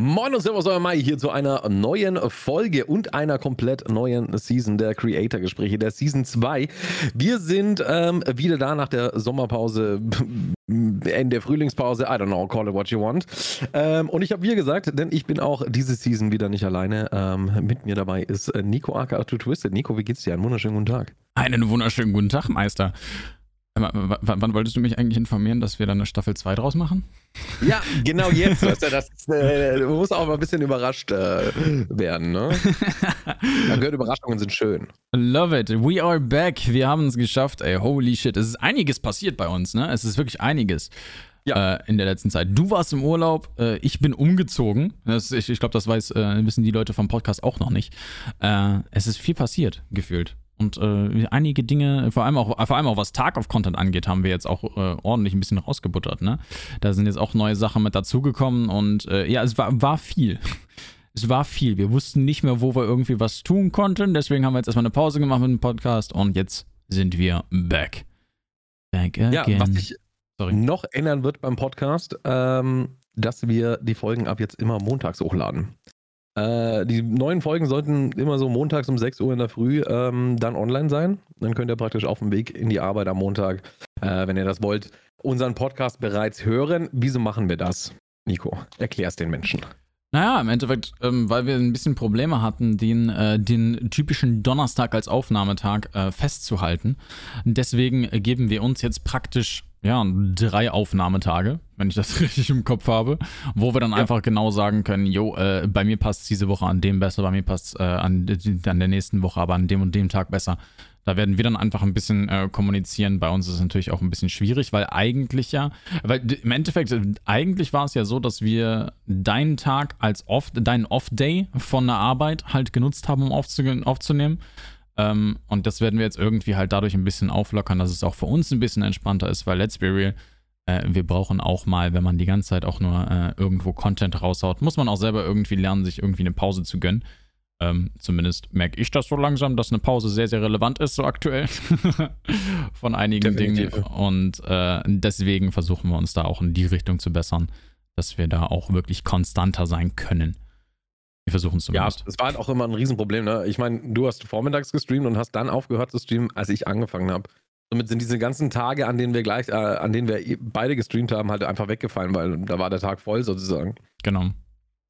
Moin und Servus, euer Mai hier zu einer neuen Folge und einer komplett neuen Season der Creator-Gespräche, der Season 2. Wir sind ähm, wieder da nach der Sommerpause, Ende der Frühlingspause, I don't know, call it what you want. Ähm, und ich habe wir gesagt, denn ich bin auch diese Season wieder nicht alleine. Ähm, mit mir dabei ist äh, Nico aka Twisted. Nico, wie geht's dir? Einen wunderschönen guten Tag. Einen wunderschönen guten Tag, Meister. W wann wolltest du mich eigentlich informieren, dass wir dann eine Staffel 2 draus machen? Ja, genau jetzt. Weißt du, das, äh, du musst auch mal ein bisschen überrascht äh, werden. Ne? Man gehört, Überraschungen sind schön. Love it. We are back. Wir haben es geschafft. Ey, holy shit. Es ist einiges passiert bei uns. Ne? Es ist wirklich einiges. Ja. Äh, in der letzten Zeit. Du warst im Urlaub, äh, ich bin umgezogen. Das, ich ich glaube, das weiß, äh, wissen die Leute vom Podcast auch noch nicht. Äh, es ist viel passiert, gefühlt. Und äh, einige Dinge, vor allem auch, vor allem auch was Tag of Content angeht, haben wir jetzt auch äh, ordentlich ein bisschen rausgebuttert. Ne? Da sind jetzt auch neue Sachen mit dazugekommen und äh, ja, es war, war viel. Es war viel. Wir wussten nicht mehr, wo wir irgendwie was tun konnten. Deswegen haben wir jetzt erstmal eine Pause gemacht mit dem Podcast und jetzt sind wir back. Back again. Ja, was sich noch ändern wird beim Podcast, ähm, dass wir die Folgen ab jetzt immer montags hochladen. Äh, die neuen Folgen sollten immer so montags um 6 Uhr in der Früh ähm, dann online sein. Dann könnt ihr praktisch auf dem Weg in die Arbeit am Montag, äh, wenn ihr das wollt, unseren Podcast bereits hören. Wieso machen wir das? Nico, erklär's den Menschen. Naja, im Endeffekt, ähm, weil wir ein bisschen Probleme hatten, den, äh, den typischen Donnerstag als Aufnahmetag äh, festzuhalten. Deswegen geben wir uns jetzt praktisch ja, drei Aufnahmetage, wenn ich das richtig im Kopf habe, wo wir dann ja. einfach genau sagen können, jo, äh, bei mir passt diese Woche an dem besser, bei mir passt äh, an, an der nächsten Woche aber an dem und dem Tag besser. Da werden wir dann einfach ein bisschen äh, kommunizieren. Bei uns ist es natürlich auch ein bisschen schwierig, weil eigentlich ja, weil im Endeffekt, eigentlich war es ja so, dass wir deinen Tag als off, deinen Off-Day von der Arbeit halt genutzt haben, um aufzunehmen. Ähm, und das werden wir jetzt irgendwie halt dadurch ein bisschen auflockern, dass es auch für uns ein bisschen entspannter ist, weil let's be real, äh, wir brauchen auch mal, wenn man die ganze Zeit auch nur äh, irgendwo Content raushaut, muss man auch selber irgendwie lernen, sich irgendwie eine Pause zu gönnen. Ähm, zumindest merke ich das so langsam, dass eine Pause sehr, sehr relevant ist, so aktuell. Von einigen Definitiv. Dingen. Und äh, deswegen versuchen wir uns da auch in die Richtung zu bessern, dass wir da auch wirklich konstanter sein können. Wir versuchen es zumindest. Ja, das war halt auch immer ein Riesenproblem. Ne? Ich meine, du hast vormittags gestreamt und hast dann aufgehört zu streamen, als ich angefangen habe. Somit sind diese ganzen Tage, an denen wir gleich, äh, an denen wir beide gestreamt haben, halt einfach weggefallen, weil da war der Tag voll sozusagen. Genau.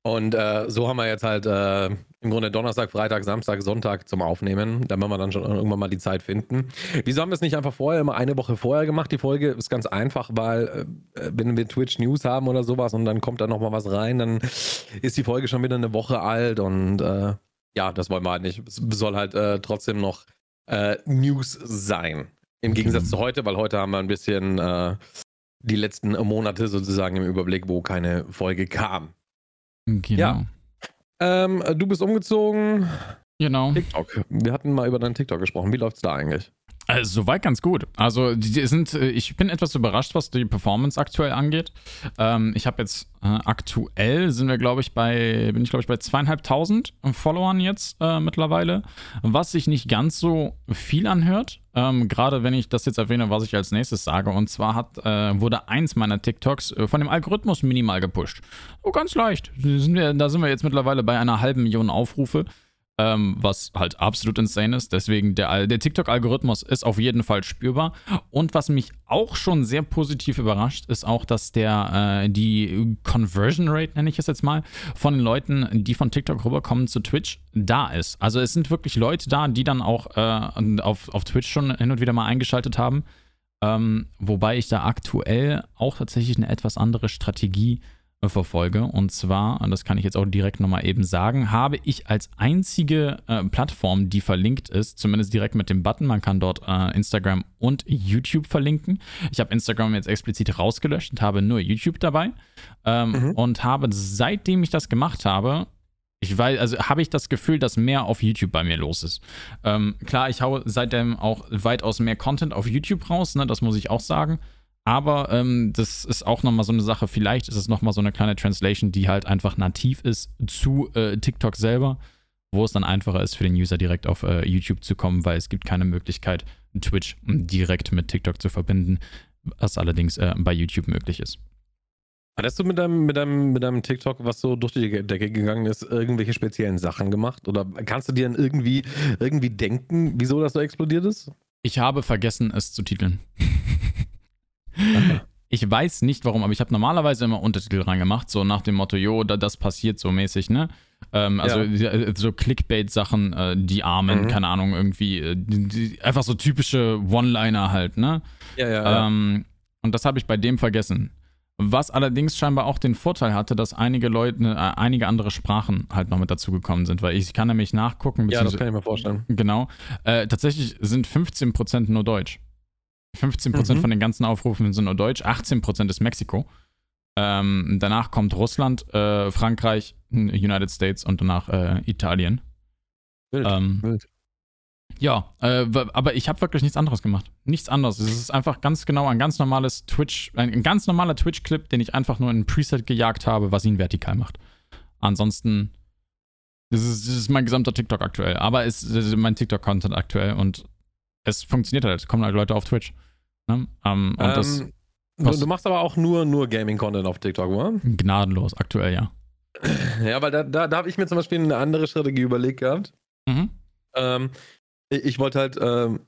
Und äh, so haben wir jetzt halt äh, im Grunde Donnerstag, Freitag, Samstag, Sonntag zum Aufnehmen. Da werden wir dann schon irgendwann mal die Zeit finden. Wieso haben wir es nicht einfach vorher, immer eine Woche vorher gemacht? Die Folge ist ganz einfach, weil äh, wenn wir Twitch News haben oder sowas und dann kommt da nochmal was rein, dann ist die Folge schon wieder eine Woche alt und äh, ja, das wollen wir halt nicht. Es soll halt äh, trotzdem noch äh, News sein. Im Gegensatz mhm. zu heute, weil heute haben wir ein bisschen die letzten Monate sozusagen im Überblick, wo keine Folge kam. Genau. Ja. Ähm, du bist umgezogen. Genau. TikTok. Wir hatten mal über deinen TikTok gesprochen. Wie läuft's da eigentlich? Also, soweit ganz gut. Also, die sind, äh, ich bin etwas überrascht, was die Performance aktuell angeht. Ähm, ich habe jetzt äh, aktuell sind wir, glaube ich, bei, bin ich, glaube ich, bei zweieinhalbtausend Followern jetzt äh, mittlerweile, was sich nicht ganz so viel anhört. Ähm, Gerade wenn ich das jetzt erwähne, was ich als nächstes sage. Und zwar hat, äh, wurde eins meiner TikToks äh, von dem Algorithmus minimal gepusht. So ganz leicht. Sind wir, da sind wir jetzt mittlerweile bei einer halben Million Aufrufe ähm, was halt absolut insane ist. Deswegen, der, der TikTok-Algorithmus ist auf jeden Fall spürbar. Und was mich auch schon sehr positiv überrascht, ist auch, dass der, äh, die Conversion Rate, nenne ich es jetzt mal, von den Leuten, die von TikTok rüberkommen zu Twitch, da ist. Also es sind wirklich Leute da, die dann auch äh, auf, auf Twitch schon hin und wieder mal eingeschaltet haben. Ähm, wobei ich da aktuell auch tatsächlich eine etwas andere Strategie verfolge. Und zwar, das kann ich jetzt auch direkt nochmal eben sagen, habe ich als einzige äh, Plattform, die verlinkt ist, zumindest direkt mit dem Button, man kann dort äh, Instagram und YouTube verlinken. Ich habe Instagram jetzt explizit rausgelöscht und habe nur YouTube dabei. Ähm, mhm. Und habe, seitdem ich das gemacht habe, ich weiß, also habe ich das Gefühl, dass mehr auf YouTube bei mir los ist. Ähm, klar, ich haue seitdem auch weitaus mehr Content auf YouTube raus, ne, das muss ich auch sagen. Aber ähm, das ist auch nochmal so eine Sache. Vielleicht ist es nochmal so eine kleine Translation, die halt einfach nativ ist zu äh, TikTok selber, wo es dann einfacher ist für den User direkt auf äh, YouTube zu kommen, weil es gibt keine Möglichkeit, Twitch direkt mit TikTok zu verbinden, was allerdings äh, bei YouTube möglich ist. Hattest du mit deinem, mit, deinem, mit deinem TikTok, was so durch die Decke gegangen ist, irgendwelche speziellen Sachen gemacht? Oder kannst du dir dann irgendwie, irgendwie denken, wieso das so explodiert ist? Ich habe vergessen, es zu titeln. ich weiß nicht warum, aber ich habe normalerweise immer Untertitel reingemacht, so nach dem Motto, jo, da, das passiert so mäßig, ne? Ähm, also ja. Äh, so Clickbait-Sachen, äh, die Armen, mhm. keine Ahnung, irgendwie, äh, die, die, einfach so typische One-Liner halt, ne? Ja, ja. Ähm, ja. Und das habe ich bei dem vergessen. Was allerdings scheinbar auch den Vorteil hatte, dass einige Leute, äh, einige andere Sprachen halt noch mit dazugekommen sind, weil ich kann nämlich nachgucken. Ja, das kann ich mir vorstellen. Genau. Äh, tatsächlich sind 15% nur Deutsch. 15% mhm. von den ganzen Aufrufen sind nur Deutsch, 18% ist Mexiko. Ähm, danach kommt Russland, äh, Frankreich, United States und danach äh, Italien. Wild, ähm, wild. Ja, äh, aber ich habe wirklich nichts anderes gemacht. Nichts anderes. Es ist einfach ganz genau ein ganz normales Twitch, ein, ganz normaler Twitch-Clip, den ich einfach nur in ein Preset gejagt habe, was ihn vertikal macht. Ansonsten, das ist, das ist mein gesamter TikTok aktuell. Aber es ist mein TikTok-Content aktuell und es funktioniert halt. Es kommen halt Leute auf Twitch. Ne? Um, und ähm, das du, machst aber auch nur, nur Gaming-Content auf TikTok, oder? Gnadenlos, aktuell, ja. Ja, weil da, da, da habe ich mir zum Beispiel eine andere Strategie überlegt gehabt. Mhm. Ähm, ich wollte halt ähm,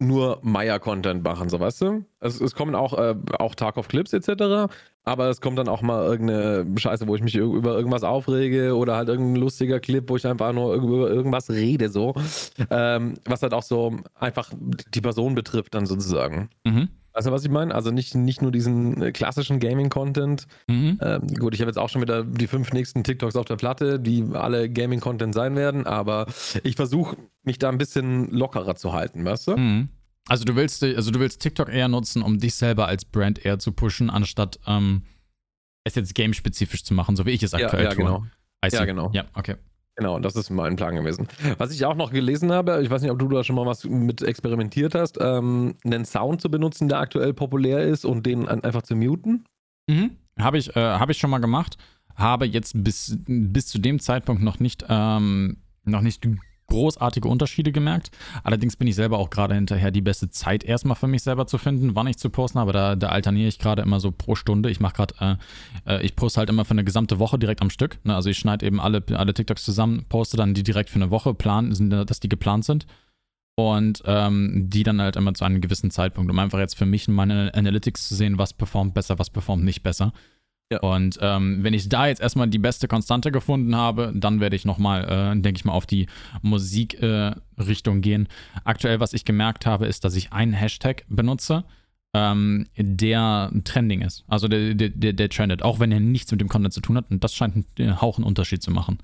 nur Meier-Content machen, so weißt du? Es, es kommen auch, äh, auch Tarkov-Clips etc., aber es kommt dann auch mal irgendeine Scheiße, wo ich mich über irgendwas aufrege oder halt irgendein lustiger Clip, wo ich einfach nur über irgendwas rede, so. Ähm, was halt auch so einfach die Person betrifft, dann sozusagen. Mhm. Weißt du, was ich meine? Also nicht, nicht nur diesen äh, klassischen Gaming-Content. Mhm. Ähm, gut, ich habe jetzt auch schon wieder die fünf nächsten TikToks auf der Platte, die alle Gaming-Content sein werden, aber ich versuche mich da ein bisschen lockerer zu halten, weißt du? Mhm. Also du willst, also du willst TikTok eher nutzen, um dich selber als Brand eher zu pushen, anstatt ähm, es jetzt game-spezifisch zu machen, so wie ich es aktuell ja, ja, tue. Genau. Ja, genau. Ja, okay. Genau, das ist mein Plan gewesen. Was ich auch noch gelesen habe, ich weiß nicht, ob du da schon mal was mit experimentiert hast, ähm, einen Sound zu benutzen, der aktuell populär ist und den einfach zu muten. Mhm. Habe ich, äh, hab ich schon mal gemacht. Habe jetzt bis, bis zu dem Zeitpunkt noch nicht, ähm, noch nicht großartige Unterschiede gemerkt. Allerdings bin ich selber auch gerade hinterher, die beste Zeit erstmal für mich selber zu finden, wann ich zu posten habe. Da, da alterniere ich gerade immer so pro Stunde. Ich mache gerade, äh, äh, ich poste halt immer für eine gesamte Woche direkt am Stück. Ne? Also ich schneide eben alle, alle TikToks zusammen, poste dann die direkt für eine Woche, plan, sind, dass die geplant sind. Und ähm, die dann halt immer zu einem gewissen Zeitpunkt, um einfach jetzt für mich in meine Analytics zu sehen, was performt besser, was performt nicht besser. Ja. Und ähm, wenn ich da jetzt erstmal die beste Konstante gefunden habe, dann werde ich nochmal, äh, denke ich mal, auf die Musikrichtung äh, gehen. Aktuell, was ich gemerkt habe, ist, dass ich einen Hashtag benutze, ähm, der trending ist. Also der, der, der trendet, auch wenn er nichts mit dem Content zu tun hat. Und das scheint einen Hauch einen Unterschied zu machen.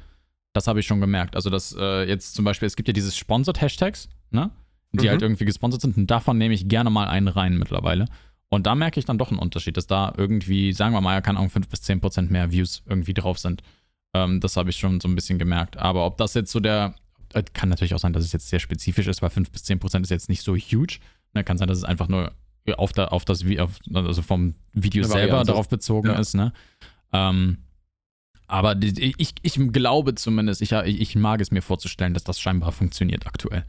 Das habe ich schon gemerkt. Also, dass äh, jetzt zum Beispiel, es gibt ja dieses Sponsored-Hashtags, ne? Die mhm. halt irgendwie gesponsert sind. Und davon nehme ich gerne mal einen rein mittlerweile. Und da merke ich dann doch einen Unterschied, dass da irgendwie, sagen wir mal, ja, keine Ahnung, 5 bis 10 Prozent mehr Views irgendwie drauf sind. Ähm, das habe ich schon so ein bisschen gemerkt. Aber ob das jetzt so der, äh, kann natürlich auch sein, dass es jetzt sehr spezifisch ist, weil 5 bis 10 Prozent ist jetzt nicht so huge. Ne, kann sein, dass es einfach nur auf, der, auf das, auf, also vom Video Eine selber Variante. darauf bezogen ja. ist, ne? Ähm, aber ich, ich glaube zumindest, ich, ich mag es mir vorzustellen, dass das scheinbar funktioniert aktuell.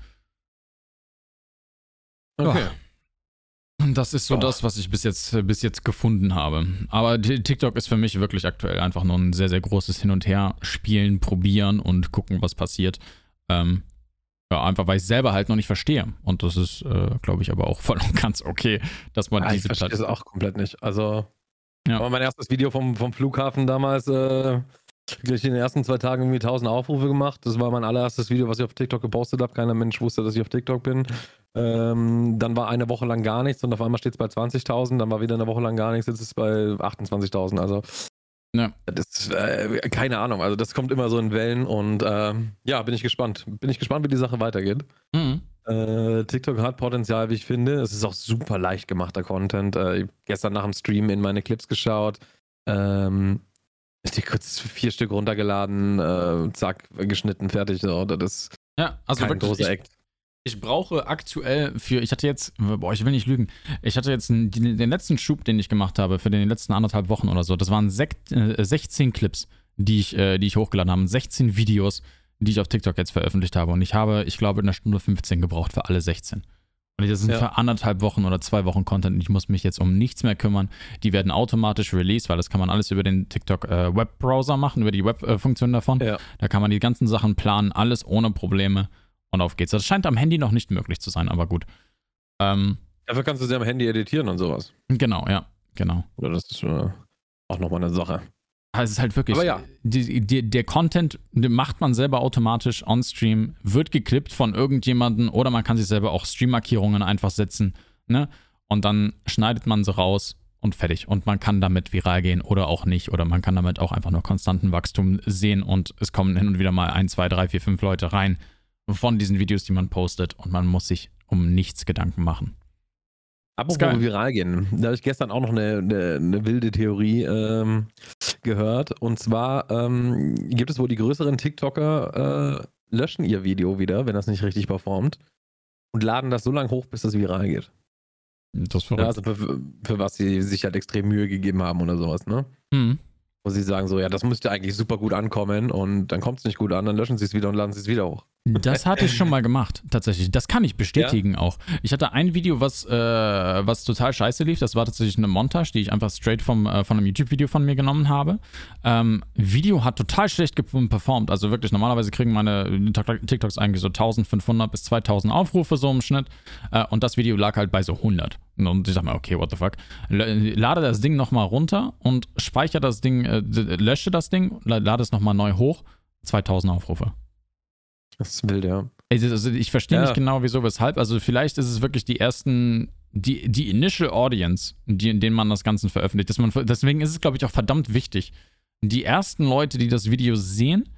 Okay. Ja. Das ist so oh. das, was ich bis jetzt, bis jetzt gefunden habe. Aber TikTok ist für mich wirklich aktuell einfach nur ein sehr, sehr großes Hin und Her spielen, probieren und gucken, was passiert. Ähm, ja, einfach weil ich selber halt noch nicht verstehe. Und das ist, äh, glaube ich, aber auch voll und ganz okay, dass man ja, diese Ich verstehe es auch komplett nicht. Also, ja. mein erstes Video vom, vom Flughafen damals, äh, gleich in den ersten zwei Tagen irgendwie 1000 Aufrufe gemacht. Das war mein allererstes Video, was ich auf TikTok gepostet habe. Keiner Mensch wusste, dass ich auf TikTok bin. Ähm, dann war eine Woche lang gar nichts und auf einmal steht es bei 20.000. Dann war wieder eine Woche lang gar nichts. Jetzt ist es bei 28.000. Also, ja. das äh, keine Ahnung. Also, das kommt immer so in Wellen und äh, ja, bin ich gespannt. Bin ich gespannt, wie die Sache weitergeht. Mhm. Äh, TikTok hat Potenzial, wie ich finde. Es ist auch super leicht gemachter Content. Äh, gestern nach dem Stream in meine Clips geschaut. Ähm, die kurz vier Stück runtergeladen, äh, zack, geschnitten, fertig. So. Das ja, also kein wirklich, großer Act. Ich, ich, brauche aktuell für, ich hatte jetzt, boah, ich will nicht lügen, ich hatte jetzt einen, den letzten Schub, den ich gemacht habe, für den letzten anderthalb Wochen oder so, das waren sek, äh, 16 Clips, die ich, äh, die ich hochgeladen habe, 16 Videos, die ich auf TikTok jetzt veröffentlicht habe. Und ich habe, ich glaube, in einer Stunde 15 gebraucht für alle 16. Und das sind Ja. für anderthalb Wochen oder zwei Wochen Content und ich muss mich jetzt um nichts mehr kümmern. Die werden automatisch released, weil das kann man alles über den TikTok äh, Webbrowser machen, über die Web-Funktion davon. Ja. Da kann man die ganzen Sachen planen, alles ohne Probleme und auf geht's. Das scheint am Handy noch nicht möglich zu sein, aber gut. Ähm, Dafür kannst du sie am Handy editieren und sowas. genau, ja, genau. Oder das ist äh, auch nochmal eine Sache. Also es ist halt wirklich, Aber ja. die, die, der Content den macht man selber automatisch on-stream, wird geklippt von irgendjemandem oder man kann sich selber auch Stream-Markierungen einfach setzen, ne? Und dann schneidet man sie raus und fertig. Und man kann damit viral gehen oder auch nicht. Oder man kann damit auch einfach nur konstanten Wachstum sehen und es kommen hin und wieder mal ein, zwei, drei, vier, fünf Leute rein von diesen Videos, die man postet und man muss sich um nichts Gedanken machen. Apropos viral gehen. Da habe ich gestern auch noch eine, eine, eine wilde Theorie ähm, gehört. Und zwar ähm, gibt es wohl die größeren TikToker äh, löschen ihr Video wieder, wenn das nicht richtig performt. Und laden das so lange hoch, bis das viral geht. Das ist Ja, verrückt. also für, für was sie sich halt extrem Mühe gegeben haben oder sowas, ne? Mhm. Wo sie sagen so, ja, das müsste eigentlich super gut ankommen und dann kommt es nicht gut an, dann löschen sie es wieder und laden sie es wieder hoch. Das hatte ich schon mal gemacht, tatsächlich. Das kann ich bestätigen auch. Ich hatte ein Video, was, äh, was total scheiße lief. Das war tatsächlich eine Montage, die ich einfach straight vom, äh, von einem YouTube-Video von mir genommen habe. Ähm, Video hat total schlecht performt. Also wirklich, normalerweise kriegen meine TikToks eigentlich so 1500 bis 2000 Aufrufe so im Schnitt. Äh, und das Video lag halt bei so 100. Und ich dachte mir, okay, what the fuck. Lade das Ding nochmal runter und speichere das Ding, äh, lösche das Ding, la- lade es nochmal neu hoch. 2000 Aufrufe. Das ist wild, ja. Also ich verstehe Ja. nicht genau, wieso, weshalb. Also vielleicht ist es wirklich die ersten, die, die Initial Audience, die, in denen man das Ganze veröffentlicht. Dass man, deswegen ist es, glaube ich, auch verdammt wichtig. Die ersten Leute, die das Video sehen,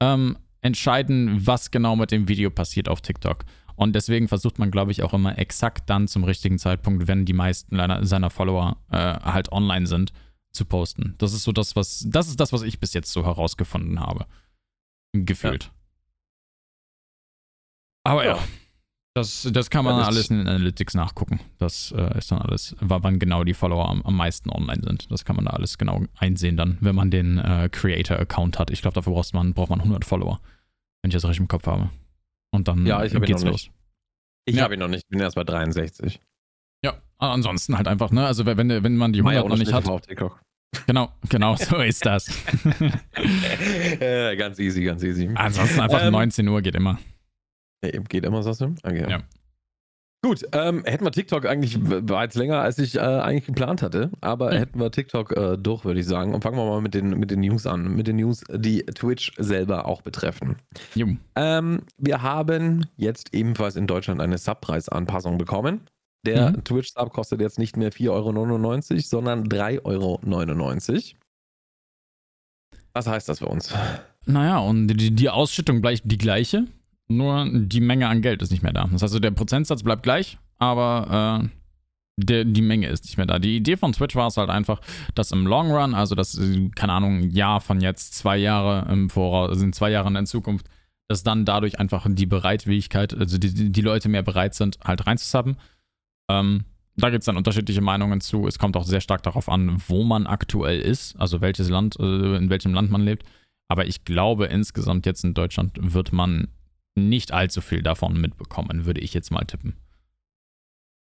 ähm, entscheiden, was genau mit dem Video passiert auf TikTok. Und deswegen versucht man, glaube ich, auch immer exakt dann zum richtigen Zeitpunkt, wenn die meisten seiner, seiner Follower äh, halt online sind, zu posten. Das ist so das, was, das ist das, was ich bis jetzt so herausgefunden habe. Gefühlt. Aber ja. Ja. Das, das kann man Ja, das- alles in den Analytics nachgucken. Das äh, ist dann alles, wa- wann genau die Follower am, am meisten online sind. Das kann man da alles genau einsehen dann, wenn man den äh, Creator-Account hat. Ich glaube, dafür braucht man, braucht man 100 Follower, wenn ich das richtig im Kopf habe. Und dann Ja, ich ihn geht's los. nicht. Ich Ja. habe ihn noch nicht, ich bin erst bei 63. Ja, ansonsten halt einfach, ne? Also wenn, wenn man die 100 noch nicht hat. auf TikTok. Genau, genau so ist das. äh, ganz easy, ganz easy. ansonsten einfach Ähm, 19 Uhr geht immer. Geht immer, du? Okay. Ja. Gut, ähm, hätten wir TikTok eigentlich, war jetzt länger, als ich äh, eigentlich geplant hatte, aber Hm. hätten wir TikTok äh, durch, würde ich sagen. Und fangen wir mal mit den, mit den News an. Mit den News, die Twitch selber auch betreffen. Ähm, wir haben jetzt ebenfalls in Deutschland eine Subpreisanpassung bekommen. Der Mhm. Twitch-Sub kostet jetzt nicht mehr 4,99 Euro, sondern 3,99 Euro. Was heißt das für uns? Naja, und die, die Ausschüttung bleibt die gleiche, nur die Menge an Geld ist nicht mehr da. Das heißt, also der Prozentsatz bleibt gleich, aber äh, der, die Menge ist nicht mehr da. Die Idee von Twitch war es halt einfach, dass im Long Run, also das, äh, keine Ahnung, ein Jahr von jetzt, zwei Jahre im Voraus, sind zwei Jahre in Zukunft, dass dann dadurch einfach die Bereitwilligkeit, also die, die Leute mehr bereit sind, halt reinzusubben. Ähm, da gibt es dann unterschiedliche Meinungen zu. Es kommt auch sehr stark darauf an, wo man aktuell ist, also welches Land, äh, in welchem Land man lebt. Aber ich glaube, insgesamt jetzt in Deutschland wird man nicht allzu viel davon mitbekommen, würde ich jetzt mal tippen.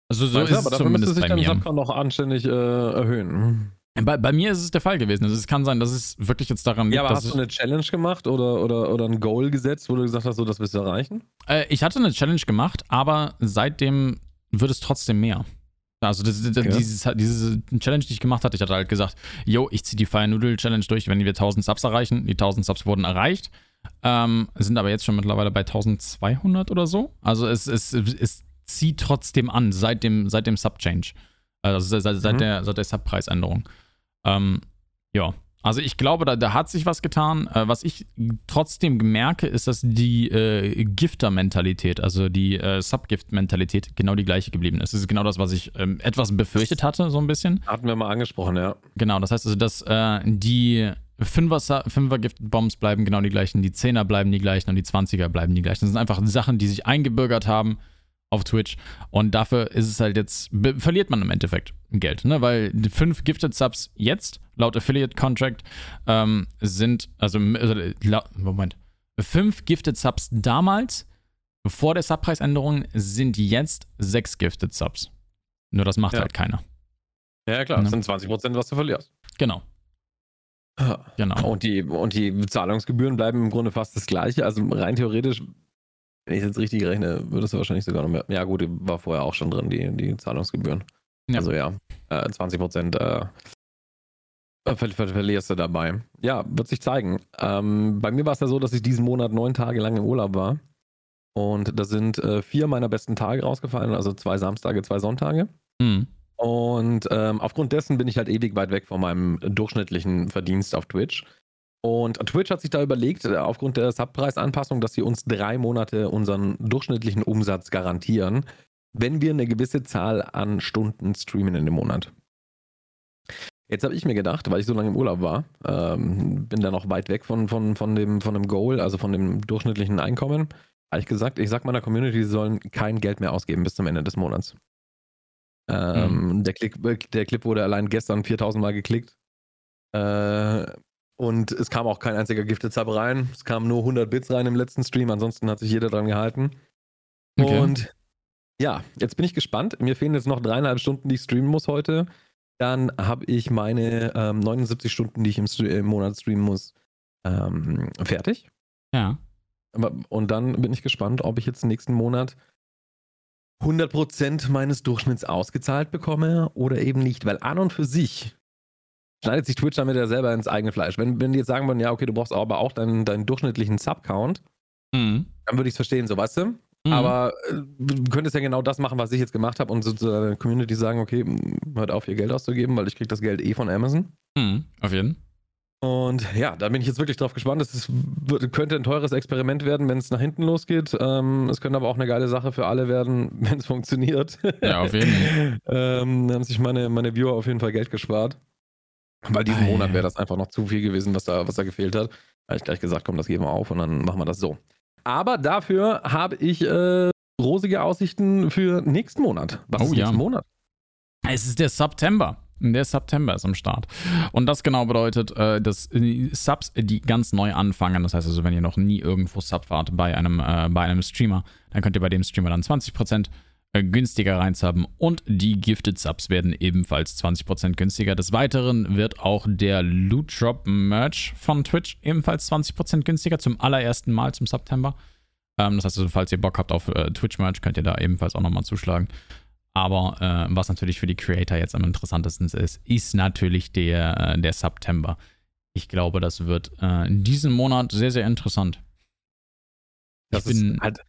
Also so Weißt ist es aber dafür müsste zumindest sich bei dann mir. Subcon noch anständig äh, erhöhen. Bei, bei mir ist es der Fall gewesen. Also es kann sein, dass es wirklich jetzt daran liegt, Ja, aber hast du eine Challenge gemacht oder, oder, oder ein Goal gesetzt, wo du gesagt hast, so das willst du erreichen? äh, ich hatte eine Challenge gemacht, aber seitdem wird es trotzdem mehr. Also das, das, Okay. dieses, diese Challenge, die ich gemacht hatte, ich hatte halt gesagt, yo, ich ziehe die Fire Noodle Challenge durch, wenn wir 1000 Subs erreichen. Die 1000 Subs wurden erreicht, ähm, sind aber jetzt schon mittlerweile bei 1200 oder so. Also es, es, es zieht trotzdem an seit dem, seit dem Sub-Change. Also seit, seit, Mhm. der, seit der Sub-Preisänderung. Ähm, ja, also ich glaube, da, da hat sich was getan. Äh, was ich trotzdem merke, ist, dass die äh, Gifter-Mentalität, also die äh, Subgift-Mentalität, genau die gleiche geblieben ist. Das ist genau das, was ich ähm, etwas befürchtet hatte, so ein bisschen. Hatten wir mal angesprochen, ja. Genau, das heißt also, dass äh, die Fünfer, Fünfer Gift-Bombs bleiben genau die gleichen, die Zehner bleiben die gleichen und die Zwanziger bleiben die gleichen. Das sind einfach Sachen, die sich eingebürgert haben auf Twitch und dafür ist es halt jetzt, verliert man im Endeffekt Geld, ne? weil die fünf Gifted Subs jetzt, laut Affiliate Contract, ähm, sind, also, also Moment, fünf Gifted Subs damals Vor der Subpreisänderung sind jetzt sechs Gifted Subs. Nur das macht Ja. halt keiner. Ja, klar, Ne? das sind 20%, was du verlierst. Genau. Genau. Und die, und die Zahlungsgebühren bleiben im Grunde fast das gleiche. Also rein theoretisch, wenn ich jetzt richtig rechne, würdest du wahrscheinlich sogar noch mehr. Ja, gut, war vorher auch schon drin, die, die Zahlungsgebühren. Ja. Also ja, äh, 20% äh, ver ver verlierst du dabei. Ja, wird sich zeigen. Ähm, bei mir war es ja so, dass ich diesen Monat neun Tage lang im Urlaub war. Und da sind äh, vier meiner besten Tage rausgefallen, also zwei Samstage, zwei Sonntage. Mhm. Und ähm, aufgrund dessen bin ich halt ewig weit weg von meinem durchschnittlichen Verdienst auf Twitch. Und Twitch hat sich da überlegt, äh, aufgrund der Subpreisanpassung, dass sie uns drei Monate unseren durchschnittlichen Umsatz garantieren, wenn wir eine gewisse Zahl an Stunden streamen in dem Monat. Jetzt habe ich mir gedacht, weil ich so lange im Urlaub war, ähm, bin da noch weit weg von, von, von, dem, von dem Goal, also von dem durchschnittlichen Einkommen, habe ich gesagt, ich sag meiner Community, sie sollen kein Geld mehr ausgeben bis zum Ende des Monats. Ähm, der, Klick, der Clip wurde allein gestern 4000 Mal geklickt. Äh, und es kam auch kein einziger Gifted Sub rein. Es kamen nur 100 Bits rein im letzten Stream. Ansonsten hat sich jeder dran gehalten. Okay. Und ja, jetzt bin ich gespannt. Mir fehlen jetzt noch dreieinhalb Stunden, die ich streamen muss heute. Dann habe ich meine ähm, 79 Stunden, die ich im, im Monat streamen muss, ähm, fertig. Ja. Aber, und dann bin ich gespannt, ob ich jetzt nächsten Monat 100% meines Durchschnitts ausgezahlt bekomme oder eben nicht. Weil an und für sich schneidet sich Twitch damit ja selber ins eigene Fleisch. Wenn, wenn die jetzt sagen würden, ja, okay, du brauchst aber auch deinen, deinen durchschnittlichen Sub-Count, Mhm. dann würde ich es verstehen, so weißt du. Mhm. Aber äh, du könntest ja genau das machen, was ich jetzt gemacht habe und so zu der Community sagen, okay, hört auf, ihr Geld auszugeben, weil ich kriege das Geld eh von Amazon. Mhm. Auf jeden. Und ja, da bin ich jetzt wirklich drauf gespannt. Es könnte ein teures Experiment werden, wenn es nach hinten losgeht. Ähm, es könnte aber auch eine geile Sache für alle werden, wenn es funktioniert. Ja, auf jeden. ähm, da haben sich meine, meine Viewer auf jeden Fall Geld gespart. Weil diesen Monat wäre das einfach noch zu viel gewesen, was da, was da gefehlt hat. Da habe ich gleich gesagt, komm, das geben wir auf und dann machen wir das so. Aber dafür habe ich äh, rosige Aussichten für nächsten Monat. Was Oh ist ja. nächsten Monat? Es ist der September. Der September ist am Start. Und das genau bedeutet, äh, dass äh, Subs, die ganz neu anfangen, das heißt also, wenn ihr noch nie irgendwo Sub wart bei einem, äh, bei einem Streamer, dann könnt ihr bei dem Streamer dann 20% äh, günstiger reinzappen und die Gifted Subs werden ebenfalls 20% günstiger. Des Weiteren wird auch der Loot Drop Merch von Twitch ebenfalls 20% günstiger zum allerersten Mal zum September. Ähm, das heißt also, falls ihr Bock habt auf äh, Twitch Merch, könnt ihr da ebenfalls auch nochmal zuschlagen. Aber äh, was natürlich für die Creator jetzt am interessantesten ist, ist natürlich der, äh, der September. Ich glaube, das wird äh, in diesem Monat sehr, sehr interessant. Das ich bin, ist halt,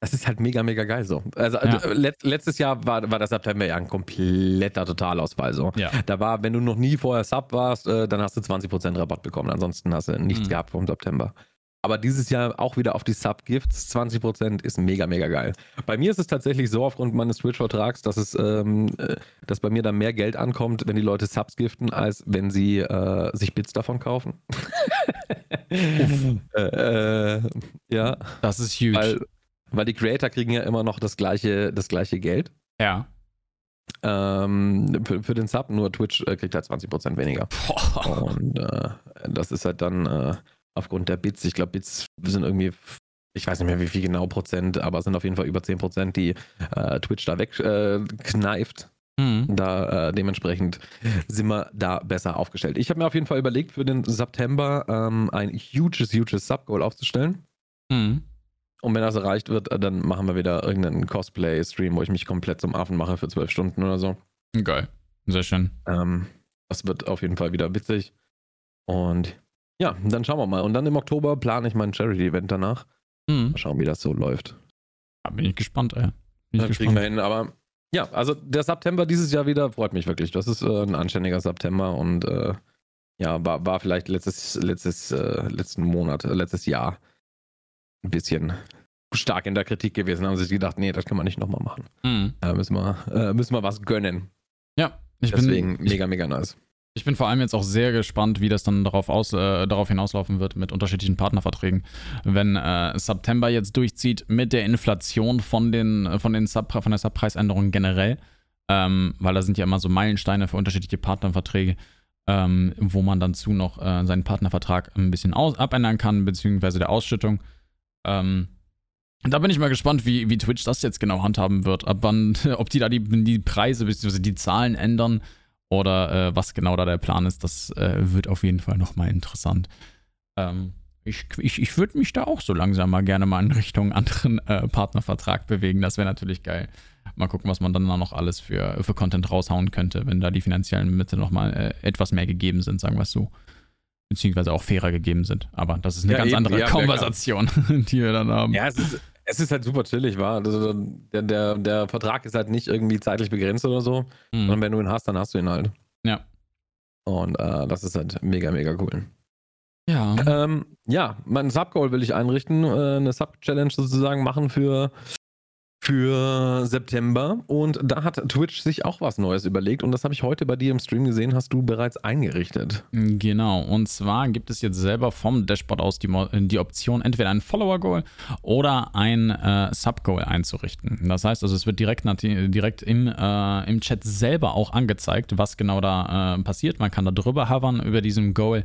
das ist halt mega, mega geil so. Also Ja. äh, let, letztes Jahr war, war der September ja ein kompletter Totalausfall so. ja, Da war, wenn du noch nie vorher Sub warst, äh, dann hast du 20% Rabatt bekommen. Ansonsten hast du nichts Mhm. gehabt vom September. Aber dieses Jahr auch wieder auf die Sub-Gifts. 20% ist mega, mega geil. Bei mir ist es tatsächlich so, aufgrund meines Twitch-Vertrags, dass es, ähm, äh, dass bei mir dann mehr Geld ankommt, wenn die Leute Subs giften, als wenn sie äh, sich Bits davon kaufen. äh, äh, ja, das ist huge. weil, weil die Creator kriegen ja immer noch das gleiche, das gleiche Geld. ja. Ähm, für, für den Sub, nur Twitch äh, kriegt halt 20% weniger. Und äh, das ist halt dann aufgrund der Bits, ich glaube, Bits sind irgendwie, ich weiß nicht mehr wie viel genau Prozent, aber es sind auf jeden Fall über 10 Prozent, die äh, Twitch da wegkneift. Äh. Mhm. da äh, dementsprechend sind wir da besser aufgestellt. Ich habe mir auf jeden Fall überlegt, für den September ähm, ein huges, huges Sub-Goal aufzustellen. Mhm. Und wenn das erreicht wird, äh, dann machen wir wieder irgendeinen Cosplay-Stream, wo ich mich komplett zum Affen mache für zwölf Stunden oder so. Geil. Sehr schön. Ähm, das wird auf jeden Fall wieder witzig. Und ja, dann schauen wir mal. Und dann im Oktober plane ich mein Charity-Event danach. Mhm. Mal schauen, wie das so läuft. Da bin ich gespannt, ey. Bin ich Dann kriegen wir gespannt. hin. Aber ja, also der September dieses Jahr wieder freut mich wirklich. Das ist äh, ein anständiger September und äh, ja, war, war vielleicht letztes, letztes, äh, letzten Monat, äh, letztes Jahr ein bisschen stark in der Kritik gewesen. Haben sie sich gedacht, nee, das kann man nicht nochmal machen. Mhm. Da müssen wir, äh, müssen wir was gönnen. Ja, ich Deswegen bin, ich, mega, mega nice. Ich bin vor allem jetzt auch sehr gespannt, wie das dann darauf, aus, äh, darauf hinauslaufen wird mit unterschiedlichen Partnerverträgen. Wenn äh, September jetzt durchzieht mit der Inflation von, den, von, den Sub, von der Subpreisänderung generell, ähm, weil da sind ja immer so Meilensteine für unterschiedliche Partnerverträge, ähm, wo man dann zu noch äh, seinen Partnervertrag ein bisschen aus abändern kann, beziehungsweise der Ausschüttung. Ähm, Da bin ich mal gespannt, wie, wie Twitch das jetzt genau handhaben wird. Ab wann, ob die da die, die Preise bzw. die Zahlen ändern oder äh, was genau da der Plan ist. Das äh, wird auf jeden Fall nochmal interessant. Ähm, ich, ich, ich würde mich da auch so langsam mal gerne mal in Richtung anderen äh, Partnervertrag bewegen. Das wäre natürlich geil. Mal gucken, was man dann noch alles für, für Content raushauen könnte, wenn da die finanziellen Mittel nochmal äh, etwas mehr gegeben sind, sagen wir es so beziehungsweise auch fairer gegeben sind. Aber das ist eine ja, ganz eben, andere ja, Konversation, die wir dann haben. Ja, es ist, es ist halt super chillig, war. Also der, der, der Vertrag ist halt nicht irgendwie zeitlich begrenzt oder so, mhm. sondern wenn du ihn hast, dann hast du ihn halt. Ja. Und äh, das ist halt mega, mega cool. Ja. Ähm, ja, mein Sub-Goal will ich einrichten, äh, eine Sub-Challenge sozusagen machen für für September und da hat Twitch sich auch was Neues überlegt und das habe ich heute bei dir im Stream gesehen, hast du bereits eingerichtet. Genau, und zwar gibt es jetzt selber vom Dashboard aus die, die Option, entweder ein Follower-Goal oder ein äh, Sub-Goal einzurichten. Das heißt also, es wird direkt, direkt im, äh, im Chat selber auch angezeigt, was genau da äh, passiert. Man kann da drüber hovern über diesem Goal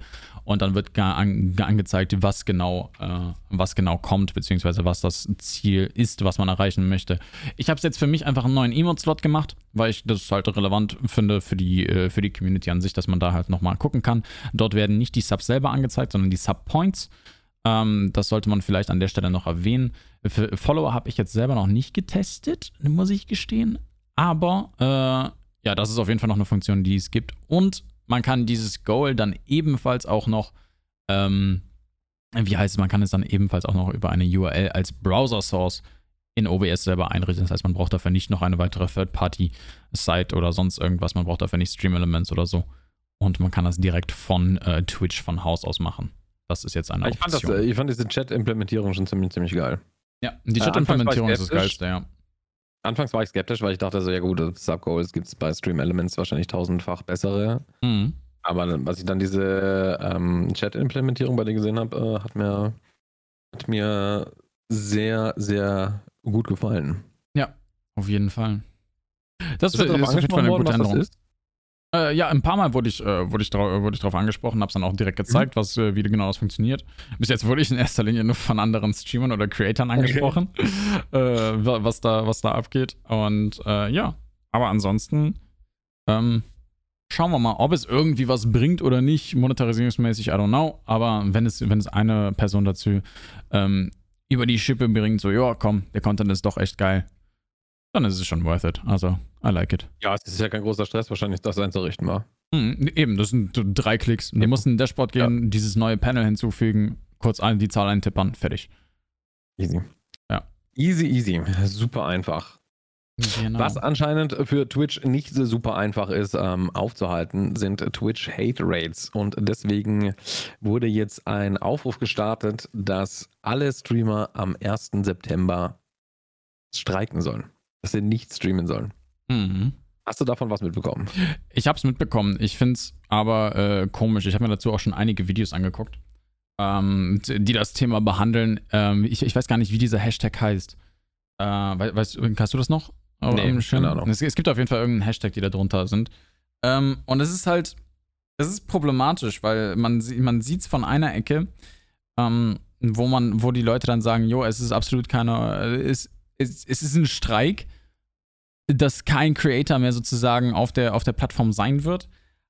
und dann wird an, angezeigt, was genau, äh, was genau kommt, beziehungsweise was das Ziel ist, was man erreichen möchte möchte. Ich habe es jetzt für mich einfach einen neuen Emote-Slot gemacht, weil ich das halt relevant finde für die, äh, für die Community an sich, dass man da halt nochmal gucken kann. Dort werden nicht die Subs selber angezeigt, sondern die Sub-Points. Ähm, das sollte man vielleicht an der Stelle noch erwähnen. Für Follower habe ich jetzt selber noch nicht getestet, muss ich gestehen. Aber äh, ja, das ist auf jeden Fall noch eine Funktion, die es gibt. Und man kann dieses Goal dann ebenfalls auch noch, ähm, wie heißt es, man kann es dann ebenfalls auch noch über eine URL als Browser-Source in OBS selber einrichten. Das heißt, man braucht dafür nicht noch eine weitere Third-Party-Site oder sonst irgendwas. Man braucht dafür nicht Stream-Elements oder so. Und man kann das direkt von äh, Twitch von Haus aus machen. Das ist jetzt eine ich Option. Fand das, äh, ich fand diese Chat-Implementierung schon ziemlich, ziemlich geil. Ja, die äh, Chat-Implementierung ist das Geilste, ja. Anfangs war ich skeptisch, weil ich dachte so, ja gut, Subgoals gibt es bei Stream Elements wahrscheinlich tausendfach bessere. Mhm. Aber was ich dann diese ähm, Chat-Implementierung bei dir gesehen habe, äh, hat mir hat mir sehr, sehr gut gefallen. Ja, auf jeden Fall. Das ist, ist auf jeden Fall eine gute Änderung. Äh, ja, ein paar Mal wurde ich, äh, wurde ich, drau wurde ich darauf angesprochen, hab's dann auch direkt gezeigt, mhm. was, äh, wie genau das funktioniert. Bis jetzt wurde ich in erster Linie nur von anderen Streamern oder Creatoren angesprochen, okay. Äh, was, da, was da abgeht. Und äh, ja, aber ansonsten ähm, schauen wir mal, ob es irgendwie was bringt oder nicht, monetarisierungsmäßig, I don't know. Aber wenn es, wenn es eine Person dazu ähm, über die Schippe bringt, so, ja, komm, der Content ist doch echt geil, dann ist es schon worth it. Also, I like it. Ja, es ist ja kein großer Stress, wahrscheinlich das einzurichten war. Mhm, eben, das sind drei Klicks. Du musst in ein Dashboard gehen, ja. dieses neue Panel hinzufügen, kurz die Zahl eintippern, fertig. Easy. Ja. Easy, easy. Super einfach. Genau. Was anscheinend für Twitch nicht so super einfach ist ähm, aufzuhalten, sind Twitch Hate Rates. Und deswegen wurde jetzt ein Aufruf gestartet, dass alle Streamer am 1. September streiken sollen. Dass sie nicht streamen sollen. Mhm. Hast du davon was mitbekommen? Ich habe es mitbekommen. Ich finde es aber äh, komisch. Ich habe mir dazu auch schon einige Videos angeguckt, ähm, die das Thema behandeln. Ähm, ich, ich, weiß gar nicht, wie dieser Hashtag heißt. Äh, weißt, hast du das noch? Nee, keine Ahnung. Es, es, gibt auf jeden Fall irgendeinen Hashtag, die da drunter sind. Ähm, und es ist halt, es ist problematisch, weil man, man sieht es von einer Ecke, ähm, wo man, wo die Leute dann sagen, jo, es ist absolut keine, es, es, es ist ein Streik, dass kein Creator mehr sozusagen auf der, auf der Plattform sein wird.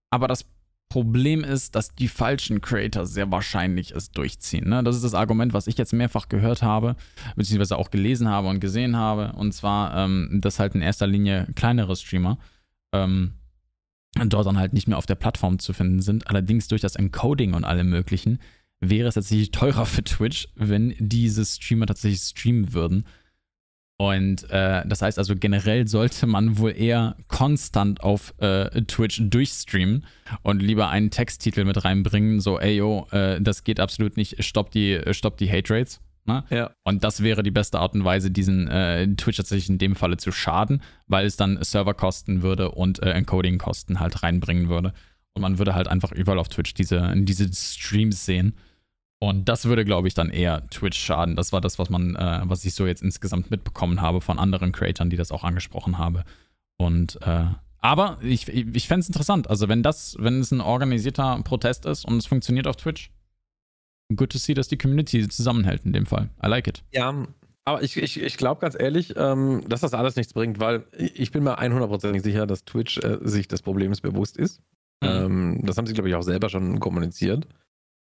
Aber das Problem ist, dass die falschen Creator sehr wahrscheinlich es durchziehen. Ne? Das ist das Argument, was ich jetzt mehrfach gehört habe, beziehungsweise auch gelesen habe und gesehen habe. Und zwar, ähm, dass halt in erster Linie kleinere Streamer ähm, dort dann halt nicht mehr auf der Plattform zu finden sind. Allerdings durch das Encoding und allem Möglichen wäre es tatsächlich teurer für Twitch, wenn diese Streamer tatsächlich streamen würden. Und äh, das heißt also, generell sollte man wohl eher konstant auf äh, Twitch durchstreamen und lieber einen Texttitel mit reinbringen, so, ey yo, äh, das geht absolut nicht, stopp die, stopp die Hate Rates. Ne? Ja. Und das wäre die beste Art und Weise, diesen äh, Twitch tatsächlich in dem Falle zu schaden, weil es dann Serverkosten würde und äh, Encoding-Kosten halt reinbringen würde. Und man würde halt einfach überall auf Twitch diese, diese Streams sehen. Und das würde, glaube ich, dann eher Twitch schaden. Das war das, was man, äh, was ich so jetzt insgesamt mitbekommen habe von anderen Creatoren, die das auch angesprochen habe. Und äh, aber ich, ich fände es interessant. Also wenn das, wenn es ein organisierter Protest ist und es funktioniert auf Twitch, good to see, dass die Community zusammenhält in dem Fall. I like it. Ja, Aber ich, ich, ich glaube ganz ehrlich, ähm, dass das alles nichts bringt, weil ich bin mir 100% sicher, dass Twitch äh, sich des Problems bewusst ist. Mhm. Ähm, das haben sie, glaube ich, auch selber schon kommuniziert.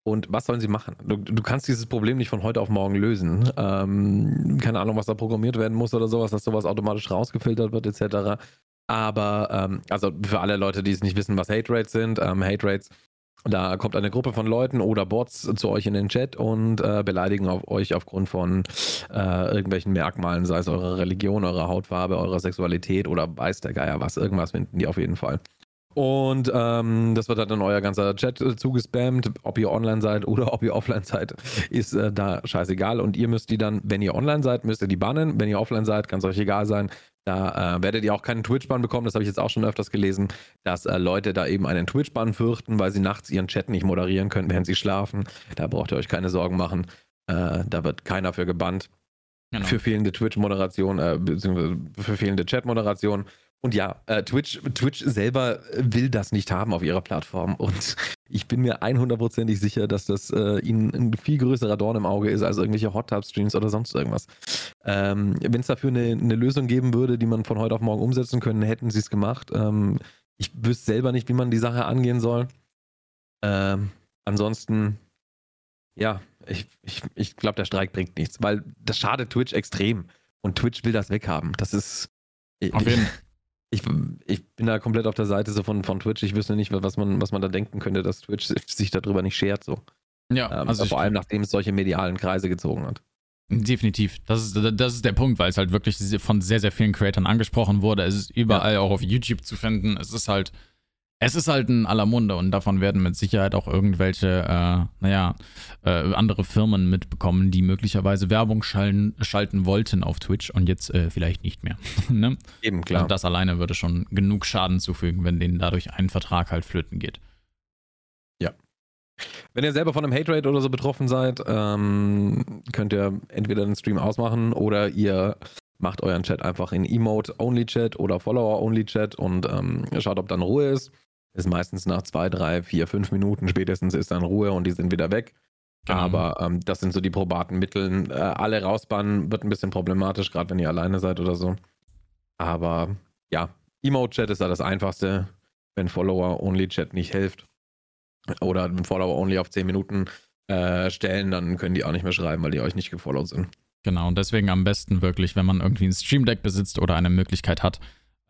Und was sollen sie machen? Du, du kannst dieses Problem nicht von heute auf morgen lösen. Ähm, keine Ahnung, was da programmiert werden muss oder sowas, dass sowas automatisch rausgefiltert wird, etc. Aber, ähm, also für alle Leute, die es nicht wissen, was Hate Rates sind, ähm, Hate Rates, da kommt eine Gruppe von Leuten oder Bots zu euch in den Chat und äh, beleidigen auf euch aufgrund von äh, irgendwelchen Merkmalen, sei es eure Religion, eure Hautfarbe, eure Sexualität oder weiß der Geier was. Irgendwas finden die auf jeden Fall. Und ähm, das wird dann in euer ganzer Chat äh, zugespammt. Ob ihr online seid oder ob ihr offline seid, ist äh, da scheißegal. Und ihr müsst die dann, wenn ihr online seid, müsst ihr die bannen. Wenn ihr offline seid, kann es euch egal sein. Da äh, werdet ihr auch keinen Twitch-Ban bekommen. Das habe ich jetzt auch schon öfters gelesen, dass äh, Leute da eben einen Twitch-Ban fürchten, weil sie nachts ihren Chat nicht moderieren können, während sie schlafen. Da braucht ihr euch keine Sorgen machen. Äh, da wird keiner für gebannt. Genau. Für fehlende Twitch-Moderation, äh, beziehungsweise für fehlende Chat-Moderation. Und ja, äh, Twitch, Twitch selber will das nicht haben auf ihrer Plattform. Und ich bin mir 100%ig sicher, dass das äh, ihnen ein viel größerer Dorn im Auge ist als irgendwelche Hot Tub Streams oder sonst irgendwas. Ähm, Wenn es dafür eine, eine, Lösung geben würde, die man von heute auf morgen umsetzen können, hätten sie es gemacht. Ähm, ich wüsste selber nicht, wie man die Sache angehen soll. Ähm, ansonsten, ja, ich, ich, ich glaube, der Streik bringt nichts, weil das schadet Twitch extrem. Und Twitch will das weghaben. Das ist. Auf jeden Fall ich, ich bin da komplett auf der Seite so von, von Twitch. Ich wüsste nicht, was man, was man da denken könnte, dass Twitch sich darüber nicht schert. So. Ja, ähm, also vor allem nachdem es solche medialen Kreise gezogen hat. Definitiv. Das ist, das ist der Punkt, weil es halt wirklich von sehr, sehr vielen Creatoren angesprochen wurde. Es ist überall ja. auch auf YouTube zu finden. Es ist halt es ist halt ein aller Munde und davon werden mit Sicherheit auch irgendwelche, äh, naja, äh, andere Firmen mitbekommen, die möglicherweise Werbung schalten, schalten wollten auf Twitch und jetzt äh, vielleicht nicht mehr. ne? Eben, klar. Und das alleine würde schon genug Schaden zufügen, wenn denen dadurch ein Vertrag halt flöten geht. Ja. Wenn ihr selber von einem Hate Rate oder so betroffen seid, ähm, könnt ihr entweder den Stream ausmachen oder ihr macht euren Chat einfach in Emote-Only-Chat oder Follower-Only-Chat und ähm, schaut, ob dann Ruhe ist. Ist meistens nach zwei, drei, vier, fünf Minuten spätestens ist dann Ruhe und die sind wieder weg. Genau. Aber ähm, das sind so die probaten Mittel. Äh, alle rausbannen wird ein bisschen problematisch, gerade wenn ihr alleine seid oder so. Aber ja, Emote-Chat ist da das einfachste, wenn Follower-Only-Chat nicht hilft. Oder Follower-Only auf 10 Minuten äh, stellen, dann können die auch nicht mehr schreiben, weil die euch nicht gefollowt sind. Genau, und deswegen am besten wirklich, wenn man irgendwie ein Stream Deck besitzt oder eine Möglichkeit hat,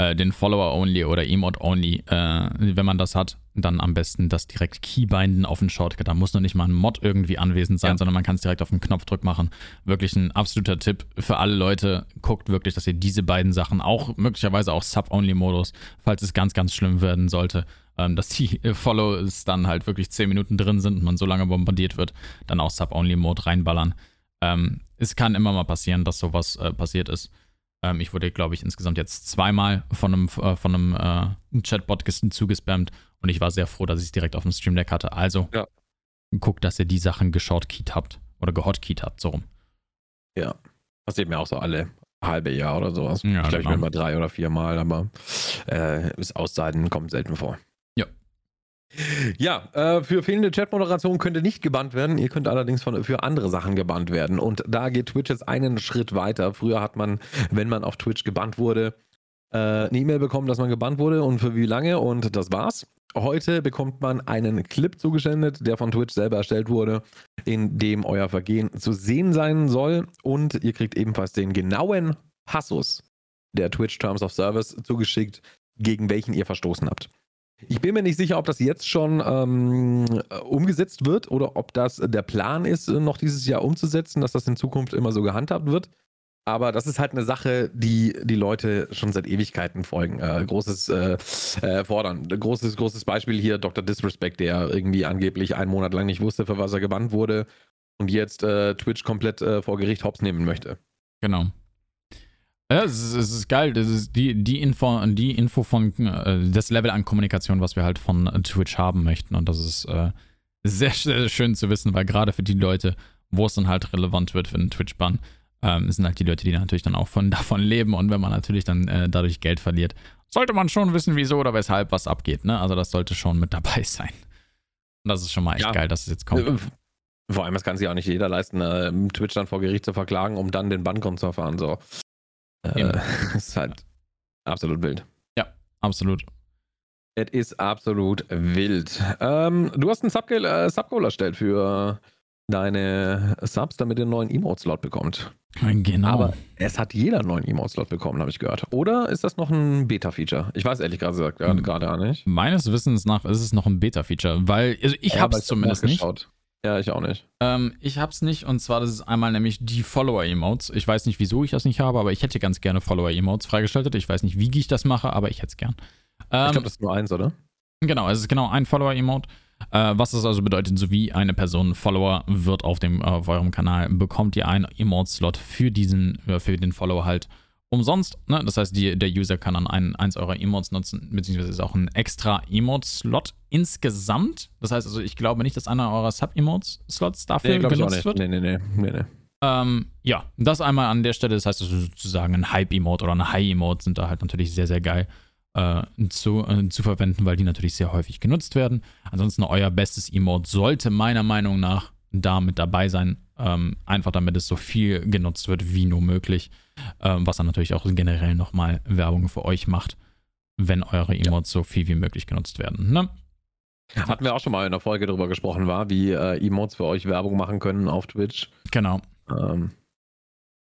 äh, den Follower-Only oder Emote-Only, äh, wenn man das hat, dann am besten das direkt Keybinden auf den Shortcut. Da muss noch nicht mal ein Mod irgendwie anwesend sein, ja. sondern man kann es direkt auf den Knopfdruck machen. Wirklich ein absoluter Tipp für alle Leute. Guckt wirklich, dass ihr diese beiden Sachen, auch möglicherweise auch Sub-Only-Modus, falls es ganz, ganz schlimm werden sollte, ähm, dass die Follows dann halt wirklich 10 Minuten drin sind und man so lange bombardiert wird, dann auch Sub-Only-Mode reinballern. Ähm, es kann immer mal passieren, dass sowas äh, passiert ist. Ähm, ich wurde, glaube ich, insgesamt jetzt zweimal von einem, äh, von einem äh, Chatbot zugespammt und ich war sehr froh, dass ich es direkt auf dem Stream Deck hatte. Also ja. guckt, dass ihr die Sachen geshotkeyed habt oder gehotkeyed habt, so rum. Ja. Das sieht mir auch so alle halbe Jahr oder sowas. Ja, ich glaube, genau. ich bin mal drei oder vier Mal, aber äh, das Ausseiten kommt selten vor. Ja, äh, für fehlende Chatmoderation könnt ihr nicht gebannt werden. Ihr könnt allerdings von, für andere Sachen gebannt werden. Und da geht Twitch jetzt einen Schritt weiter. Früher hat man, wenn man auf Twitch gebannt wurde, äh, eine E-Mail bekommen, dass man gebannt wurde und für wie lange und das war's. Heute bekommt man einen Clip zugesendet, der von Twitch selber erstellt wurde, in dem euer Vergehen zu sehen sein soll. Und ihr kriegt ebenfalls den genauen Passus der Twitch Terms of Service zugeschickt, gegen welchen ihr verstoßen habt. Ich bin mir nicht sicher, ob das jetzt schon ähm, umgesetzt wird oder ob das der Plan ist, noch dieses Jahr umzusetzen, dass das in Zukunft immer so gehandhabt wird. Aber das ist halt eine Sache, die die Leute schon seit Ewigkeiten folgen. Äh, großes äh, äh, fordern. Großes, großes Beispiel hier Dr. Disrespect, der irgendwie angeblich einen Monat lang nicht wusste, für was er gebannt wurde und jetzt äh, Twitch komplett äh, vor Gericht hops nehmen möchte. Genau. Ja, es ist, es ist, geil. Das ist die, die Info, die Info von äh, das Level an Kommunikation, was wir halt von Twitch haben möchten. Und das ist äh, sehr, sehr schön zu wissen, weil gerade für die Leute, wo es dann halt relevant wird für einen Twitch-Ban, ähm, sind halt die Leute, die natürlich dann auch von, davon leben. Und wenn man natürlich dann äh, dadurch Geld verliert, sollte man schon wissen, wieso oder weshalb was abgeht. Ne? Also das sollte schon mit dabei sein. Und das ist schon mal echt ja. geil, dass es jetzt kommt. Äh, Vor allem, das kann sich auch nicht jeder leisten, äh, Twitch dann vor Gericht zu verklagen, um dann den Bandcon zu erfahren. So. Äh, das ist halt absolut wild. Ja, absolut. Es ist absolut wild. Ähm, du hast einen Subgoal, äh, Subgoal erstellt für deine Subs, damit ihr einen neuen Emote-Slot bekommt. Genau. Aber es hat jeder einen neuen Emote-Slot bekommen, habe ich gehört. Oder ist das noch ein Beta-Feature? Ich weiß ehrlich gesagt gerade Hm. gerade auch nicht. Meines Wissens nach ist es noch ein Beta-Feature, weil also ich Ja, habe es zumindest nicht. Ja, ich auch nicht. Ähm, ich hab's nicht und zwar das ist einmal nämlich die Follower-Emotes. Ich weiß nicht, wieso ich das nicht habe, aber ich hätte ganz gerne Follower-Emotes freigeschaltet. Ich weiß nicht, wie ich das mache, aber ich hätte es gern. Ähm, ich glaube, das ist nur eins, oder? Genau, es ist genau ein Follower-Emote. Äh, was das also bedeutet, so wie eine Person Follower wird auf, dem, auf eurem Kanal, bekommt ihr einen Emote-Slot für diesen, äh, für den Follower halt umsonst. Ne? Das heißt, die, der User kann dann einen, eins eurer Emotes nutzen, beziehungsweise ist auch ein extra Emote-Slot insgesamt. Das heißt also, ich glaube nicht, dass einer eurer Sub-Emotes-Slots dafür glaub genutzt wird. Nee, nee, nee. nee, nee. Ähm, ja, das einmal an der Stelle. Das heißt also sozusagen ein Hype-Emote oder eine High-Emote sind da halt natürlich sehr, sehr geil äh, zu, äh, zu verwenden, weil die natürlich sehr häufig genutzt werden. Ansonsten euer bestes Emote sollte meiner Meinung nach da mit dabei sein. Ähm, einfach damit es so viel genutzt wird wie nur möglich. Ähm, was dann natürlich auch generell nochmal Werbung für euch macht, wenn eure Emotes so viel wie möglich genutzt werden. Ne? Hatten wir auch schon mal in der Folge darüber gesprochen, war, wie äh, Emotes für euch Werbung machen können auf Twitch. Genau, Ähm,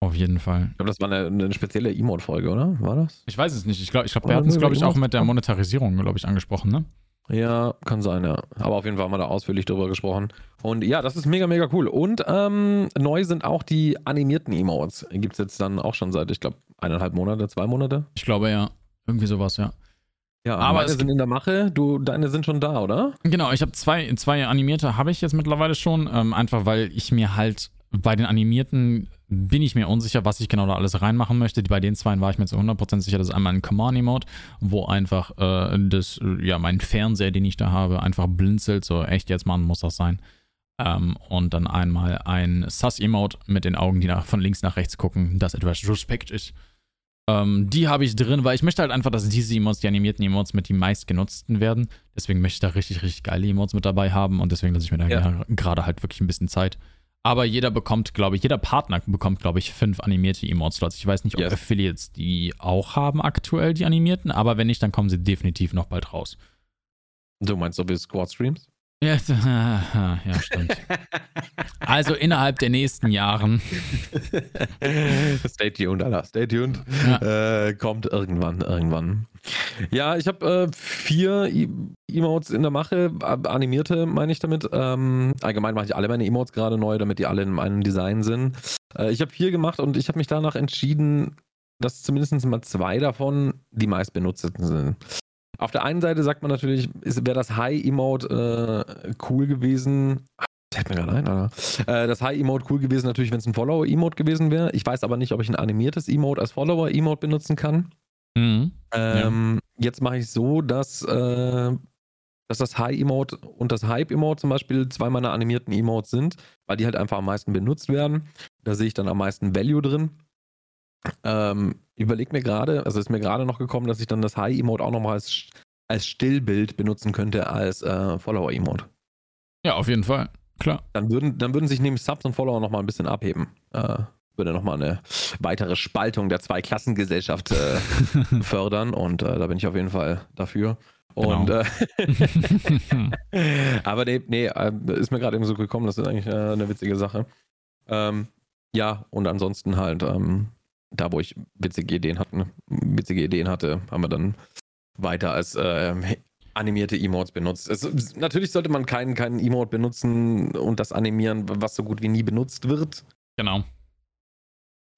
auf jeden Fall. ich glaube, das war eine, eine spezielle Emote-Folge, oder? War das? Ich weiß es nicht. Ich glaube, ich glaub, wir hatten es, glaube ich, auch mit der Monetarisierung, glaube ich, angesprochen, ne? Ja, kann sein, ja. Aber auf jeden Fall haben wir da ausführlich drüber gesprochen. Und ja, das ist mega, mega cool. Und ähm, neu sind auch die animierten Emotes. Gibt es jetzt dann auch schon seit, ich glaube, eineinhalb Monate, zwei Monate. Ich glaube ja. Irgendwie sowas, ja. Ja, Aber meine sind in der Mache. Du, deine sind schon da, oder? Genau, ich habe zwei, zwei animierte habe ich jetzt mittlerweile schon. Ähm, einfach weil ich mir halt bei den animierten bin ich mir unsicher, was ich genau da alles reinmachen möchte. Bei den zwei war ich mir zu 100% sicher, das ist einmal ein Command-Emote, wo einfach äh, das, äh, ja, mein Fernseher, den ich da habe, einfach blinzelt. So, echt jetzt, Mann, muss das sein. Ähm, und dann einmal ein Sus-Emote mit den Augen, die nach, von links nach rechts gucken, das etwas suspekt ist. Ähm, die habe ich drin, weil ich möchte halt einfach, dass diese Emotes, die animierten Emotes, mit die meistgenutzten werden. Deswegen möchte ich da richtig, richtig geile Emotes mit dabei haben und deswegen lasse ich mir da ja. gerade halt wirklich ein bisschen Zeit. Aber jeder bekommt, glaube ich, jeder Partner bekommt, glaube ich, fünf animierte Emote-Slots. Ich weiß nicht, ob Yes. Affiliates die auch haben aktuell, die animierten, aber wenn nicht, dann kommen sie definitiv noch bald raus. Du meinst so wie Squad-Streams? Ja, ja stimmt. also innerhalb der nächsten Jahren. stay tuned, Alter. Stay tuned. Ja. Äh, kommt irgendwann, irgendwann. Ja, ich habe äh, vier e Emotes in der Mache, animierte meine ich damit. Ähm, allgemein mache ich alle meine Emotes gerade neu, damit die alle in meinem Design sind. Äh, ich habe vier gemacht und ich habe mich danach entschieden, dass zumindest mal zwei davon die meistbenutzten sind. Auf der einen Seite sagt man natürlich, wäre das High-Emote äh, cool gewesen. Fällt mir gerade ein, Alter. Äh, das High-Emote cool gewesen, natürlich, wenn es ein Follower-Emote gewesen wäre. Ich weiß aber nicht, ob ich ein animiertes Emote als Follower-Emote benutzen kann. Mhm. Ähm, Jetzt mache ich so, dass, äh, dass das High-Emote und das Hype-Emote zum Beispiel zwei meiner animierten Emotes sind, weil die halt einfach am meisten benutzt werden. Da sehe ich dann am meisten Value drin. Ähm, überleg mir gerade, also ist mir gerade noch gekommen, dass ich dann das High-Emote auch nochmal als, als Stillbild benutzen könnte als äh, Follower-Emote. Ja, auf jeden Fall. Klar. Dann würden, dann würden sich nämlich Subs und Follower nochmal ein bisschen abheben. Äh, würde nochmal eine weitere Spaltung der Zweiklassengesellschaft äh, fördern und äh, da bin ich auf jeden Fall dafür. Und Genau. äh, aber nee, nee, äh, ist mir gerade eben so gekommen, das ist eigentlich äh, eine witzige Sache. Ähm, ja, und ansonsten halt, ähm, da wo ich witzige Ideen hatten, witzige Ideen hatte, haben wir dann weiter als ähm, animierte Emotes benutzt. Es, natürlich sollte man keinen, keinen Emote benutzen und das animieren, was so gut wie nie benutzt wird. genau.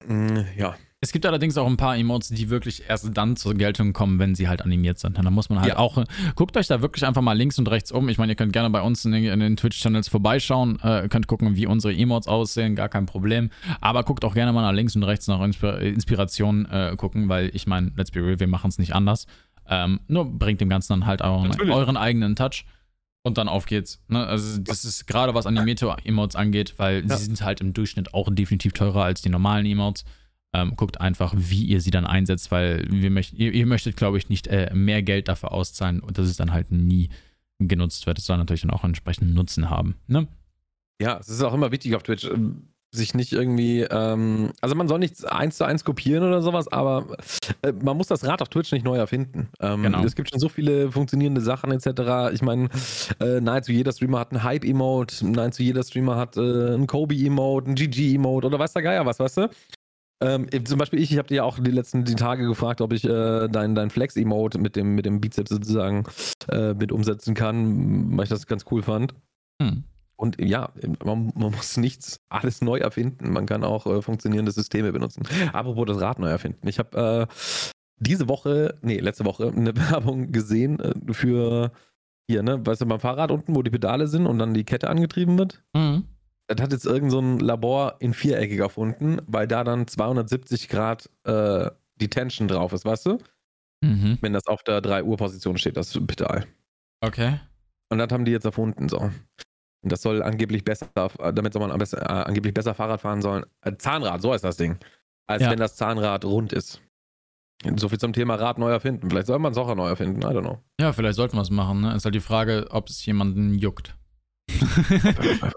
Mm, Ja, Es gibt allerdings auch ein paar Emotes, die wirklich erst dann zur Geltung kommen, wenn sie halt animiert sind. Und dann muss man halt Ja. auch, äh, guckt euch da wirklich einfach mal links und rechts um. Ich meine, ihr könnt gerne bei uns in den, den Twitch-Channels vorbeischauen, äh, könnt gucken, wie unsere Emotes aussehen, gar kein Problem. Aber guckt auch gerne mal nach links und rechts nach Inspir Inspiration äh, gucken, weil ich meine, let's be real, wir machen es nicht anders. Ähm, nur bringt dem Ganzen dann halt euren, euren eigenen Touch. Und dann auf geht's. Ne? Also das ist gerade was animierte Emotes angeht, weil Ja. sie sind halt im Durchschnitt auch definitiv teurer als die normalen Emotes. Ähm, guckt einfach, wie ihr sie dann einsetzt, weil wir möcht, ihr, ihr möchtet, glaube ich, nicht äh, mehr Geld dafür auszahlen und dass es dann halt nie genutzt wird. Es soll natürlich dann auch entsprechenden Nutzen haben. Ne? Ja, es ist auch immer wichtig auf Twitch, ähm, sich nicht irgendwie, ähm, also man soll nichts eins zu eins kopieren oder sowas, aber äh, man muss das Rad auf Twitch nicht neu erfinden. Ähm, Genau. Es gibt schon so viele funktionierende Sachen etc. Ich meine, äh, nahezu jeder Streamer hat einen Hype-Emote, nahezu jeder Streamer hat äh, einen Kobe-Emote, einen GG-Emote oder weiß der Geier was, weißt du? Ähm, zum Beispiel ich, ich habe dir ja auch die letzten die Tage gefragt, ob ich äh, dein, dein Flex-Emote mit dem, mit dem Bizeps sozusagen äh, mit umsetzen kann, weil ich das ganz cool fand. Hm. Und ja, man, man muss nichts alles neu erfinden. Man kann auch äh, funktionierende Systeme benutzen. Apropos das Rad neu erfinden. Ich habe äh, diese Woche, nee, letzte Woche eine Werbung gesehen äh, für hier, ne, weißt du, beim Fahrrad unten, wo die Pedale sind und dann die Kette angetrieben wird. Mhm. Das hat jetzt irgend so ein Labor in viereckig erfunden, weil da dann 270 Grad äh, die Tension drauf ist, weißt du? Mhm. Wenn das auf der 3 Uhr Position steht, das Pedal. Okay. Und das haben die jetzt erfunden, so. Und das soll angeblich besser, damit soll man am besten, äh, angeblich besser Fahrrad fahren sollen. Äh, Zahnrad, so ist das Ding. Als Ja. wenn das Zahnrad rund ist. So viel zum Thema Rad neu erfinden. Vielleicht soll man es auch neu erfinden, I don't know. Ja, vielleicht sollten wir es machen. Ne? Ist halt die Frage, ob es jemanden juckt.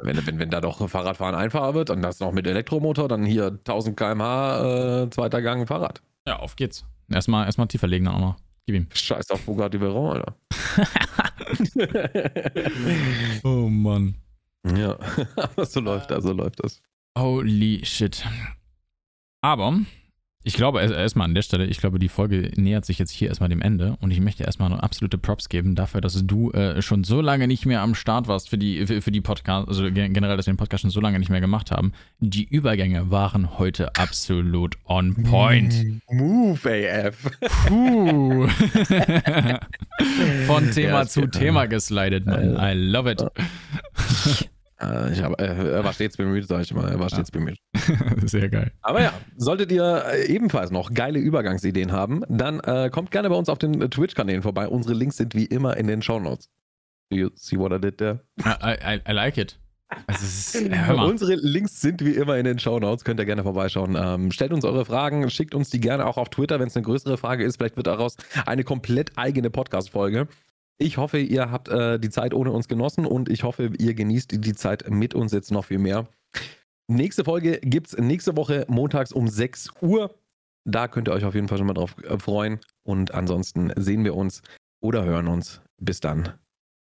Wenn, wenn, wenn da doch Fahrradfahren einfacher wird und das noch mit Elektromotor, dann hier 1000 km/h, äh, zweiter Gang Fahrrad. Ja, auf geht's. Erstmal, erstmal tiefer legen dann auch noch. Gib ihm. Scheiß auf Bugatti Veyron, Alter. Oh Mann. ja, aber so läuft das, so läuft das. Holy shit. Aber ich glaube erst- erstmal an der Stelle, ich glaube, die Folge nähert sich jetzt hier erstmal dem Ende und ich möchte erstmal noch absolute Props geben dafür, dass du äh, schon so lange nicht mehr am Start warst für die, für, für die Podcast, also gen- generell, dass wir den Podcast schon so lange nicht mehr gemacht haben. Die Übergänge waren heute absolut on point. Move AF. Puh. Von Thema Ja, zu. Thema geslidet, man. I love it. Äh, ich hab, äh, er war stets bemüht, sag ich mal. Er war stets bemüht. Sehr geil. Aber ja, solltet ihr äh, ebenfalls noch geile Übergangsideen haben, dann äh, kommt gerne bei uns auf den Twitch-Kanälen vorbei. Unsere Links sind wie immer in den Shownotes. Do you see what I did there? I, I, I like it. Also, ist, mal. Unsere Links sind wie immer in den Shownotes. Könnt ihr gerne vorbeischauen. Ähm, stellt uns eure Fragen, schickt uns die gerne auch auf Twitter, wenn es eine größere Frage ist. Vielleicht wird daraus eine komplett eigene Podcast-Folge. Ich hoffe, ihr habt äh, die Zeit ohne uns genossen und ich hoffe, ihr genießt die Zeit mit uns jetzt noch viel mehr. Nächste Folge gibt es nächste Woche montags um 6 Uhr. Da könnt ihr euch auf jeden Fall schon mal drauf äh, freuen. Und ansonsten sehen wir uns oder hören uns. Bis dann.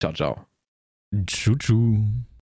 Ciao, ciao. Tschu-tschu.